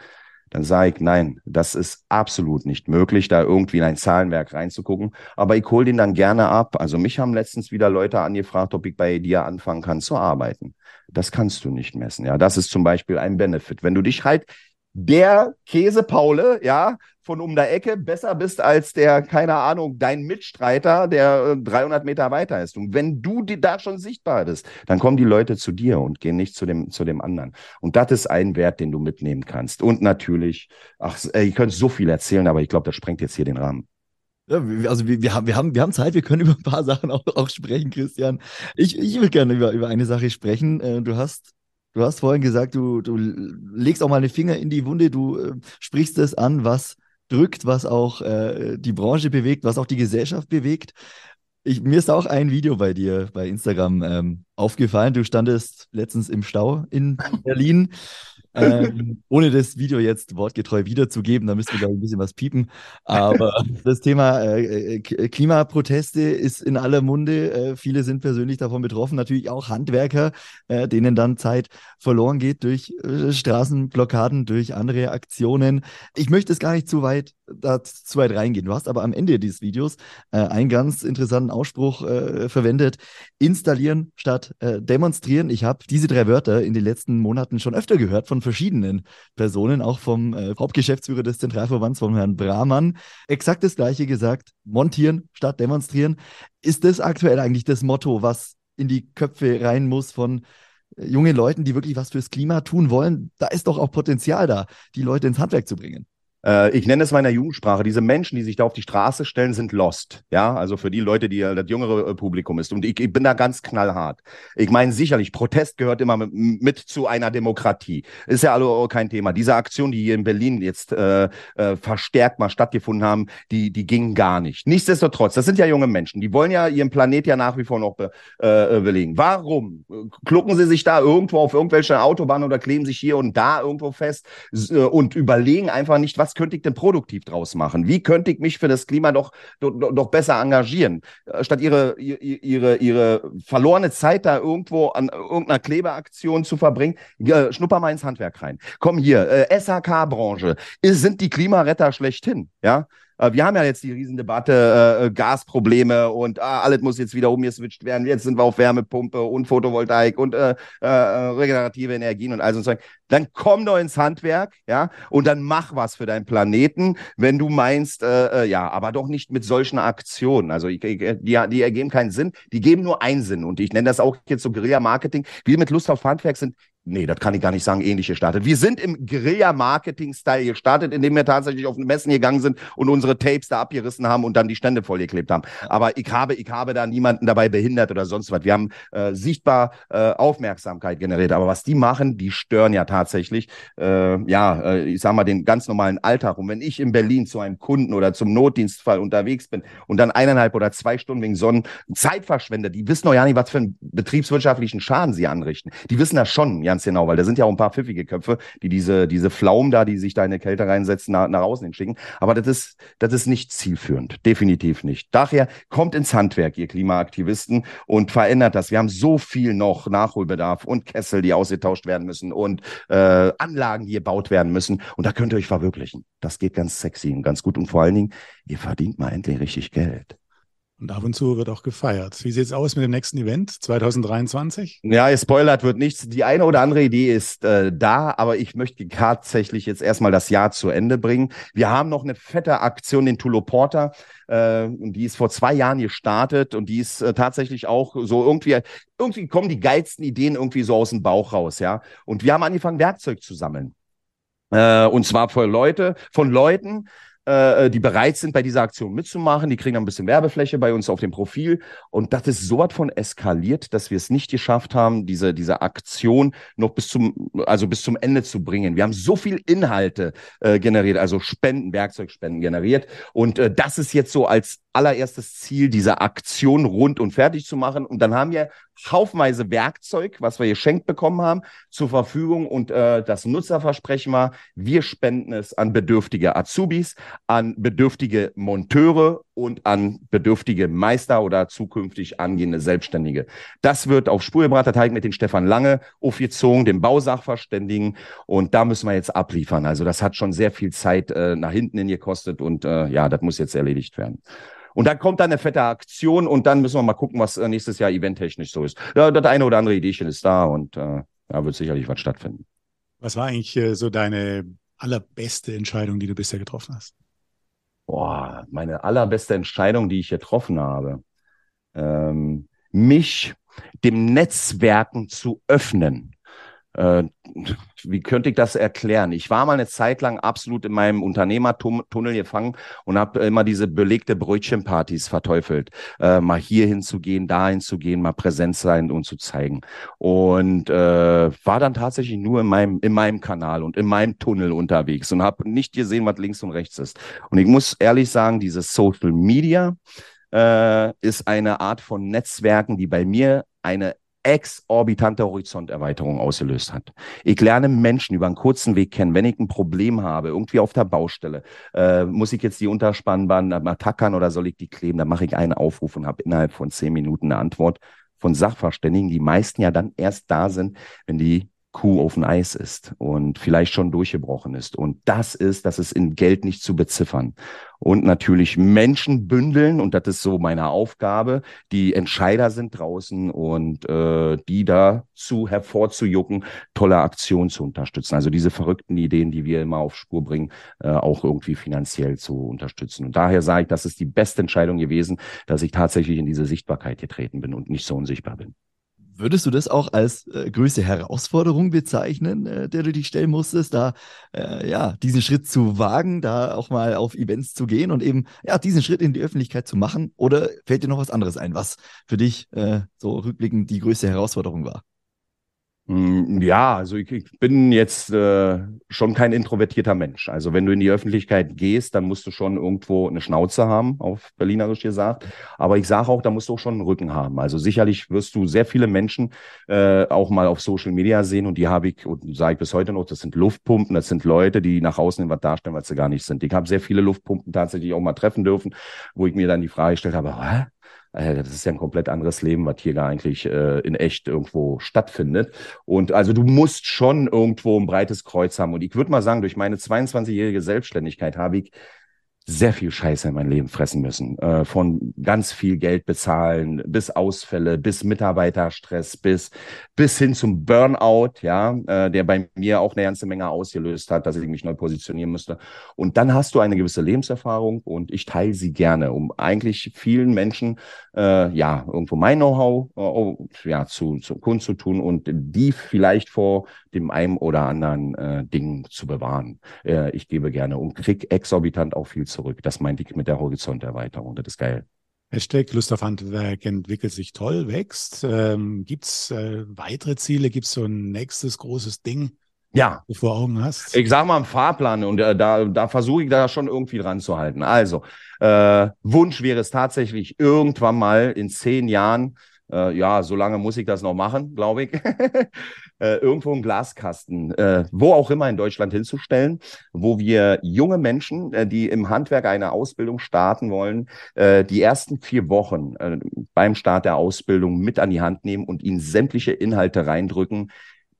Dann sage ich, nein, das ist absolut nicht möglich, da irgendwie in ein Zahlenwerk reinzugucken. Aber ich hole den dann gerne ab. Also mich haben letztens wieder Leute angefragt, ob ich bei dir anfangen kann zu arbeiten. Das kannst du nicht messen. Ja, das ist zum Beispiel ein Benefit. Wenn du dich halt der Käsepaule, ja, von um der Ecke besser bist als der, keine Ahnung, dein Mitstreiter, der 300 äh, Meter weiter ist. Und wenn du da schon sichtbar bist, dann kommen die Leute zu dir und gehen nicht zu dem, zu dem anderen. Und das ist ein Wert, den du mitnehmen kannst. Und natürlich, ach, ich könnte so viel erzählen, aber ich glaube, das sprengt jetzt hier den Rahmen. Also wir, wir, haben, wir, haben, wir haben Zeit, wir können über ein paar Sachen auch, auch sprechen, Christian. Ich, ich will gerne über, über eine Sache sprechen. Äh, du hast Du hast vorhin gesagt, du, du legst auch mal den Finger in die Wunde, du äh, sprichst es an, was drückt, was auch äh, die Branche bewegt, was auch die Gesellschaft bewegt. Ich, mir ist auch ein Video bei dir bei Instagram ähm, aufgefallen. Du standest letztens im Stau in Berlin ähm, ohne das Video jetzt wortgetreu wiederzugeben, da wir, glaube ich, ein bisschen was piepen. Aber das Thema äh, äh Klimaproteste ist in aller Munde. Äh, viele sind persönlich davon betroffen. Natürlich auch Handwerker, äh, denen dann Zeit verloren geht durch äh, Straßenblockaden, durch andere Aktionen. Ich möchte es gar nicht zu weit da zu weit reingehen. Du hast aber am Ende dieses Videos äh, einen ganz interessanten Ausspruch verwendet. Installieren statt demonstrieren. Ich habe diese drei Wörter in den letzten Monaten schon öfter gehört von verschiedenen Personen, auch vom äh, Hauptgeschäftsführer des Zentralverbands, von Herrn Brahmann. Exakt das gleiche gesagt. Montieren statt demonstrieren. Ist das aktuell eigentlich das Motto, was in die Köpfe rein muss von äh, jungen Leuten, die wirklich was fürs Klima tun wollen? Da ist doch auch Potenzial da, die Leute ins Handwerk zu bringen äh, ich nenne es meiner Jugendsprache, diese Menschen, die sich da auf die Straße stellen, sind lost. Ja, also für die Leute, die das jüngere äh, Publikum ist. Und ich, ich bin da ganz knallhart. Ich meine, sicherlich, Protest gehört immer mit, mit, zu einer Demokratie. Ist ja also kein Thema. Diese Aktion, die hier in Berlin jetzt äh, äh, verstärkt mal stattgefunden haben, die, die ging gar nicht. Nichtsdestotrotz, das sind ja junge Menschen, die wollen ja ihren Planet ja nach wie vor noch be, äh, äh belegen. Warum klucken sie sich da irgendwo auf irgendwelche Autobahnen oder kleben sich hier und da irgendwo fest und überlegen einfach nicht, was was könnte ich denn produktiv draus machen? Wie könnte ich mich für das Klima doch, doch, doch besser engagieren? Äh, statt ihre, ihre, ihre verlorene Zeit da irgendwo an irgendeiner Klebeaktion zu verbringen, äh, schnupper mal ins Handwerk rein. Komm hier, äh, SHK-Branche, sind die Klimaretter schlechthin, ja? Äh, wir haben ja jetzt die Riesendebatte, äh, äh, Gasprobleme und ah, alles muss jetzt wieder umgeswitcht werden. Jetzt sind wir auf Wärmepumpe und Photovoltaik und äh, äh, regenerative Energien und all so. Dann komm doch ins Handwerk, ja, und dann mach was für deinen Planeten, wenn du meinst, äh, ja, aber doch nicht mit solchen Aktionen. Also ich, ich, die, die ergeben keinen Sinn, die geben nur einen Sinn. Und ich nenne das auch jetzt so Guerilla-Marketing. Wir mit Lust auf Handwerk sind Nee, das kann ich gar nicht sagen, ähnlich gestartet. Wir sind im Guerilla-Marketing-Style gestartet, indem wir tatsächlich auf Messen gegangen sind und unsere Tapes da abgerissen haben und dann die Stände vollgeklebt haben. Aber ich habe, ich habe da niemanden dabei behindert oder sonst was. Wir haben äh, sichtbar äh, Aufmerksamkeit generiert. Aber was die machen, die stören ja tatsächlich, äh, ja, äh, ich sag mal, den ganz normalen Alltag. Und wenn ich in Berlin zu einem Kunden oder zum Notdienstfall unterwegs bin und dann eineinhalb oder zwei Stunden wegen Sonnen Zeit verschwende, die wissen doch ja nicht, was für einen betriebswirtschaftlichen Schaden sie anrichten. Die wissen das schon, ja ganz genau, weil da sind ja auch ein paar pfiffige Köpfe, die diese, diese Pflaumen da, die sich da in der Kälte reinsetzen, nach, nach außen hinschicken. Aber das ist, das ist nicht zielführend. Definitiv nicht. Daher kommt ins Handwerk, ihr Klimaaktivisten, und verändert das. Wir haben so viel noch Nachholbedarf und Kessel, die ausgetauscht werden müssen und äh, Anlagen, die gebaut werden müssen. Und da könnt ihr euch verwirklichen. Das geht ganz sexy und ganz gut. Und vor allen Dingen, ihr verdient mal endlich richtig Geld. Und ab und zu wird auch gefeiert. Wie sieht es aus mit dem nächsten Event 2023? Ja, spoilert wird nichts. Die eine oder andere Idee ist äh, da, aber ich möchte tatsächlich jetzt erstmal das Jahr zu Ende bringen. Wir haben noch eine fette Aktion, den Tulo Porter, äh, die ist vor zwei Jahren gestartet und die ist äh, tatsächlich auch so irgendwie, irgendwie kommen die geilsten Ideen irgendwie so aus dem Bauch raus, ja. Und wir haben angefangen, Werkzeug zu sammeln. Äh, und zwar von Leute, von Leuten, äh, die bereit sind, bei dieser Aktion mitzumachen. Die kriegen ein bisschen Werbefläche bei uns auf dem Profil. Und das ist so was von eskaliert, dass wir es nicht geschafft haben, diese, diese Aktion noch bis zum, also bis zum Ende zu bringen. Wir haben so viel Inhalte äh, generiert, also Spenden, Werkzeugspenden generiert. Und äh, das ist jetzt so als allererstes Ziel, diese Aktion rund und fertig zu machen. Und dann haben wir haufenweise Werkzeug, was wir geschenkt bekommen haben, zur Verfügung. Und äh, das Nutzerversprechen war, wir spenden es an bedürftige Azubis, an bedürftige Monteure und an bedürftige Meister oder zukünftig angehende Selbstständige. Das wird auf Spurgebrater Teig mit den Stefan Lange aufgezogen, dem Bausachverständigen. Und da müssen wir jetzt abliefern. Also das hat schon sehr viel Zeit äh, nach hinten hin gekostet und äh, ja, das muss jetzt erledigt werden. Und dann kommt dann eine fette Aktion und dann müssen wir mal gucken, was äh, nächstes Jahr eventtechnisch so ist. Ja, das eine oder andere Ideechen ist da und äh, da wird sicherlich was stattfinden. Was war eigentlich äh, so deine allerbeste Entscheidung, die du bisher getroffen hast? Boah, meine allerbeste Entscheidung, die ich getroffen habe, ähm, mich dem Netzwerken zu öffnen äh, wie könnte ich das erklären? Ich war mal eine Zeit lang absolut in meinem Unternehmertunnel gefangen und habe immer diese belegte Brötchenpartys verteufelt. Äh, mal hier hinzugehen, da hinzugehen, mal präsent sein und zu zeigen. Und äh, war dann tatsächlich nur in meinem, in meinem Kanal und in meinem Tunnel unterwegs und habe nicht gesehen, was links und rechts ist. Und ich muss ehrlich sagen, dieses Social Media äh, ist eine Art von Netzwerken, die bei mir eine exorbitante Horizonterweiterung ausgelöst hat. Ich lerne Menschen über einen kurzen Weg kennen. Wenn ich ein Problem habe, irgendwie auf der Baustelle, äh, muss ich jetzt die Unterspannbahn mal tackern oder soll ich die kleben? Dann mache ich einen Aufruf und habe innerhalb von zehn Minuten eine Antwort von Sachverständigen, die meisten ja dann erst da sind, wenn die Kuh auf dem Eis ist und vielleicht schon durchgebrochen ist. Und das ist, das ist in Geld nicht zu beziffern. Und natürlich Menschen bündeln, und das ist so meine Aufgabe, die Entscheider sind draußen und äh, die dazu hervorzujucken, tolle Aktionen zu unterstützen. Also diese verrückten Ideen, die wir immer auf Spur bringen, äh, auch irgendwie finanziell zu unterstützen. Und daher sage ich, das ist die beste Entscheidung gewesen, dass ich tatsächlich in diese Sichtbarkeit getreten bin und nicht so unsichtbar bin. Würdest du das auch als äh, größte Herausforderung bezeichnen, äh, der du dich stellen musstest, da äh, ja diesen Schritt zu wagen, da auch mal auf Events zu gehen und eben ja diesen Schritt in die Öffentlichkeit zu machen? Oder fällt dir noch was anderes ein, was für dich äh, so rückblickend die größte Herausforderung war? Hm, ja, also ich, ich bin jetzt äh, schon kein introvertierter Mensch. Also wenn du in die Öffentlichkeit gehst, dann musst du schon irgendwo eine Schnauze haben, auf Berlinerisch gesagt. Aber ich sage auch, da musst du auch schon einen Rücken haben. Also sicherlich wirst du sehr viele Menschen äh, auch mal auf Social Media sehen und die habe ich, und sage ich bis heute noch, das sind Luftpumpen, das sind Leute, die nach außen was darstellen, was sie gar nicht sind. Ich habe sehr viele Luftpumpen tatsächlich auch mal treffen dürfen, wo ich mir dann die Frage gestellt habe, Hä? Äh, das ist ja ein komplett anderes Leben, was hier gar eigentlich äh, in echt irgendwo stattfindet. Und also du musst schon irgendwo ein breites Kreuz haben. Und ich würde mal sagen, durch meine 22-jährige Selbstständigkeit habe ich sehr viel Scheiße in mein Leben fressen müssen. Äh, von ganz viel Geld bezahlen, bis Ausfälle, bis Mitarbeiterstress, bis, bis hin zum Burnout, ja, äh, der bei mir auch eine ganze Menge ausgelöst hat, dass ich mich neu positionieren musste. Und dann hast du eine gewisse Lebenserfahrung und ich teile sie gerne, um eigentlich vielen Menschen, äh, ja, irgendwo mein Know-how, äh, ja, zu, zu kundzutun und die vielleicht vor dem einen oder anderen äh, Ding zu bewahren. Äh, ich gebe gerne und krieg exorbitant auch viel zurück. Das meinte ich mit der Horizonterweiterung. Das ist geil. Hashtag Lust auf Handwerk entwickelt sich toll, wächst. Ähm, Gibt es äh, weitere Ziele? Gibt es so ein nächstes großes Ding, ja. du vor Augen hast? Ich sag mal einen Fahrplan und äh, da, da versuche ich da schon irgendwie dran zu halten. Also, äh, Wunsch wäre es tatsächlich irgendwann mal in zehn Jahren äh, ja, so lange muss ich das noch machen, glaube ich, äh, irgendwo einen Glaskasten, äh, wo auch immer in Deutschland hinzustellen, wo wir junge Menschen, äh, die im Handwerk eine Ausbildung starten wollen, äh, die ersten vier Wochen äh, beim Start der Ausbildung mit an die Hand nehmen und ihnen sämtliche Inhalte reindrücken,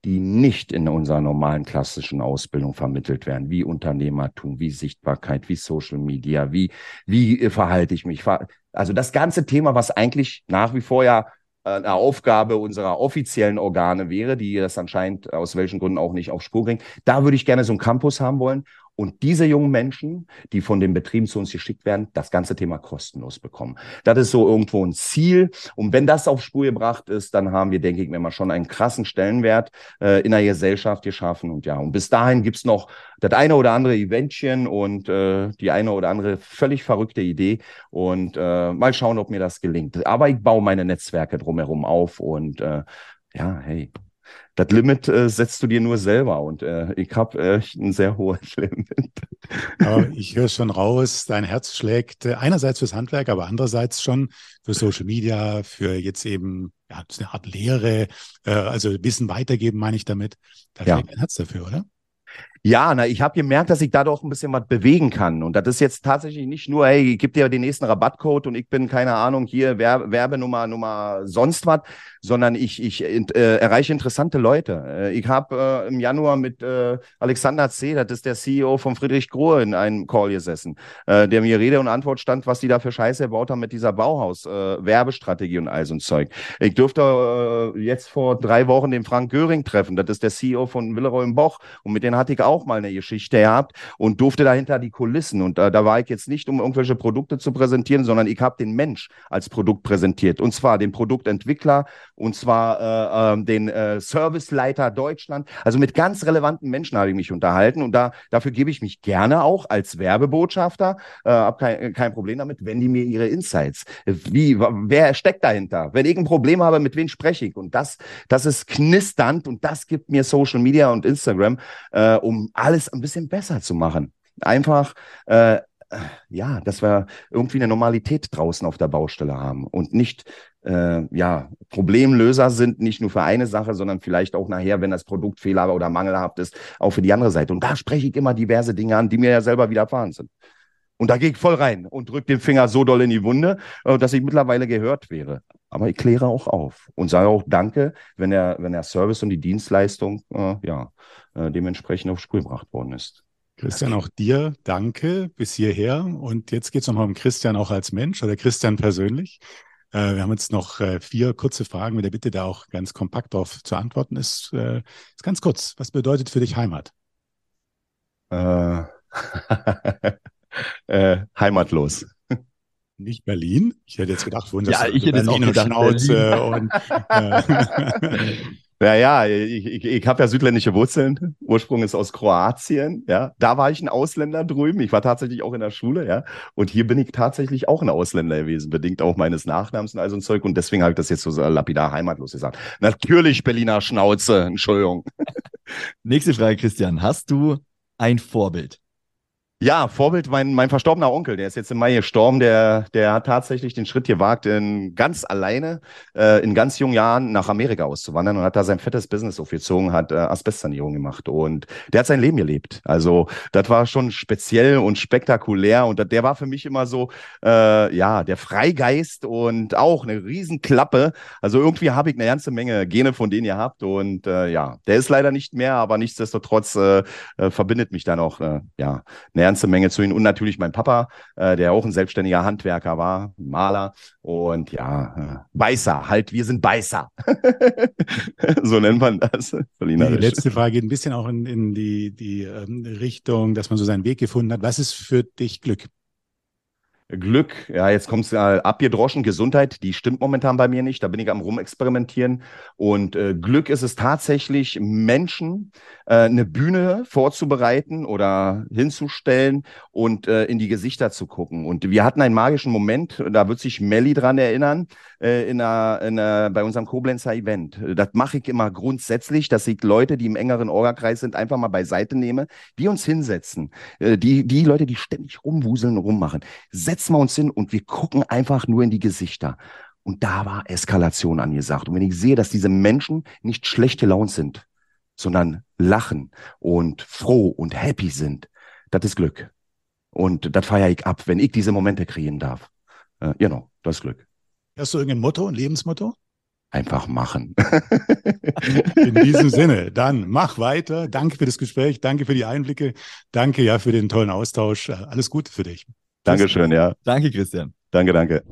die nicht in unserer normalen klassischen Ausbildung vermittelt werden, wie Unternehmertum, wie Sichtbarkeit, wie Social Media, wie, wie verhalte ich mich. Also das ganze Thema, was eigentlich nach wie vor ja eine Aufgabe unserer offiziellen Organe wäre, die das anscheinend aus welchen Gründen auch nicht auf Spur bringen. Da würde ich gerne so einen Campus haben wollen und diese jungen Menschen, die von den Betrieben zu uns geschickt werden, das ganze Thema kostenlos bekommen. Das ist so irgendwo ein Ziel. Und wenn das auf Spur gebracht ist, dann haben wir, denke ich mir mal, schon einen krassen Stellenwert äh, in der Gesellschaft geschaffen. Und ja, und bis dahin gibt's noch das eine oder andere Eventchen und äh, die eine oder andere völlig verrückte Idee. Und äh, mal schauen, ob mir das gelingt. Aber ich baue meine Netzwerke drumherum auf und äh, ja, hey, das Limit äh, setzt du dir nur selber und äh, ich habe echt ein sehr hohes Limit. Aber ich höre schon raus, dein Herz schlägt äh, einerseits fürs Handwerk, aber andererseits schon für Social Media, für jetzt eben ja, eine Art Lehre, äh, also Wissen weitergeben, meine ich damit. Da Ja. schlägt dein Herz dafür, oder? Ja, na, ich habe gemerkt, dass ich da doch ein bisschen was bewegen kann. Und das ist jetzt tatsächlich nicht nur, hey, ich gebe dir den nächsten Rabattcode und ich bin, keine Ahnung, hier Werbe Werbenummer, Nummer sonst was, sondern ich, ich äh, erreiche interessante Leute. Äh, ich habe äh, im Januar mit äh, Alexander C., das ist der CEO von Friedrich Grohe, in einem Call gesessen, äh, der mir Rede und Antwort stand, was die da für Scheiße gebaut haben mit dieser Bauhaus-Werbestrategie und all so ein Zeug. Ich durfte äh, jetzt vor drei Wochen den Frank Göring treffen, das ist der CEO von Willeroy im Boch und mit denen hatte ich auch mal eine Geschichte gehabt und durfte dahinter die Kulissen. Und äh, da war ich jetzt nicht, um irgendwelche Produkte zu präsentieren, sondern ich habe den Mensch als Produkt präsentiert. Und zwar den Produktentwickler, und zwar äh, äh, den Serviceleiter Deutschland. Also mit ganz relevanten Menschen habe ich mich unterhalten. Und da, dafür gebe ich mich gerne auch als Werbebotschafter. Äh, habe kein, kein Problem damit, wenn die mir ihre Insights, wie, wer steckt dahinter? Wenn ich ein Problem habe, mit wem spreche ich? Und das, das ist knisternd und das gibt mir Social Media und Instagram, äh, um alles ein bisschen besser zu machen. Einfach, äh, ja, dass wir irgendwie eine Normalität draußen auf der Baustelle haben und nicht äh, ja, Problemlöser sind, nicht nur für eine Sache, sondern vielleicht auch nachher, wenn das Produkt fehler- oder mangelhaft ist, auch für die andere Seite. Und da spreche ich immer diverse Dinge an, die mir ja selber widerfahren sind. Und da gehe ich voll rein und drücke den Finger so doll in die Wunde, äh, dass ich mittlerweile gehört wäre. Aber ich kläre auch auf und sage auch Danke, wenn der, wenn der Service und die Dienstleistung äh, ja, äh, dementsprechend auf Spur gebracht worden ist. Christian, auch dir danke bis hierher. Und jetzt geht es nochmal um Christian auch als Mensch oder Christian persönlich. Äh, wir haben jetzt noch äh, vier kurze Fragen mit der Bitte, da auch ganz kompakt darauf zu antworten. Ist, äh, ist ganz kurz. Was bedeutet für dich Heimat? Äh, äh, heimatlos. Nicht Berlin? Ich hätte jetzt gedacht, wo Ja, ich hätte jetzt auch Berlin und gedacht, Schnauze und äh, Ja, ja, ich, ich, ich habe ja südländische Wurzeln. Ursprung ist aus Kroatien. Ja, da war ich ein Ausländer drüben. Ich war tatsächlich auch in der Schule. Ja, und hier bin ich tatsächlich auch ein Ausländer gewesen, bedingt auch meines Nachnamens und all so ein Zeug. Und deswegen habe ich das jetzt so lapidar heimatlos gesagt. Natürlich Berliner Schnauze. Entschuldigung. Nächste Frage, Christian. Hast du ein Vorbild? Ja, Vorbild, mein, mein verstorbener Onkel, der ist jetzt im Mai gestorben, der, der hat tatsächlich den Schritt gewagt, in ganz alleine, äh, in ganz jungen Jahren nach Amerika auszuwandern und hat da sein fettes Business aufgezogen, hat äh, Asbestsanierung gemacht und der hat sein Leben gelebt. Also das war schon speziell und spektakulär und das, der war für mich immer so, äh, ja, der Freigeist und auch eine Riesenklappe. Also irgendwie habe ich eine ganze Menge Gene von denen ihr habt und äh, ja, der ist leider nicht mehr, aber nichtsdestotrotz äh, äh, verbindet mich da noch, äh, ja, eine ganze Menge zu ihnen. Und natürlich mein Papa, äh, der auch ein selbstständiger Handwerker war, Maler. Und ja, äh, Beißer, halt, wir sind Beißer. so nennt man das. die letzte Frage geht ein bisschen auch in, in die, die ähm, Richtung, dass man so seinen Weg gefunden hat. Was ist für dich Glück? Glück, ja, jetzt kommt's ja abgedroschen. Gesundheit, die stimmt momentan bei mir nicht. Da bin ich am rumexperimentieren. Und äh, Glück ist es tatsächlich, Menschen äh, eine Bühne vorzubereiten oder hinzustellen und äh, in die Gesichter zu gucken. Und wir hatten einen magischen Moment, da wird sich Melli dran erinnern, äh, in einer, in einer, bei unserem Koblenzer Event. Das mache ich immer grundsätzlich, dass ich Leute, die im engeren Orgakreis sind, einfach mal beiseite nehme, die uns hinsetzen. Äh, die, die Leute, die ständig rumwuseln und rummachen. Setzen wir uns hin und wir gucken einfach nur in die Gesichter. Und da war Eskalation angesagt. Und wenn ich sehe, dass diese Menschen nicht schlecht gelaunt sind, sondern lachen und froh und happy sind, das ist Glück. Und das feiere ich ab, wenn ich diese Momente kreieren darf. Äh, genau, das ist Glück. Hast du irgendein Motto, ein Lebensmotto? einfach machen. In diesem Sinne, dann mach weiter. Danke für das Gespräch, danke für die Einblicke, danke ja für den tollen Austausch. Alles Gute für dich. Dankeschön, ja. Danke, Christian. Danke, danke.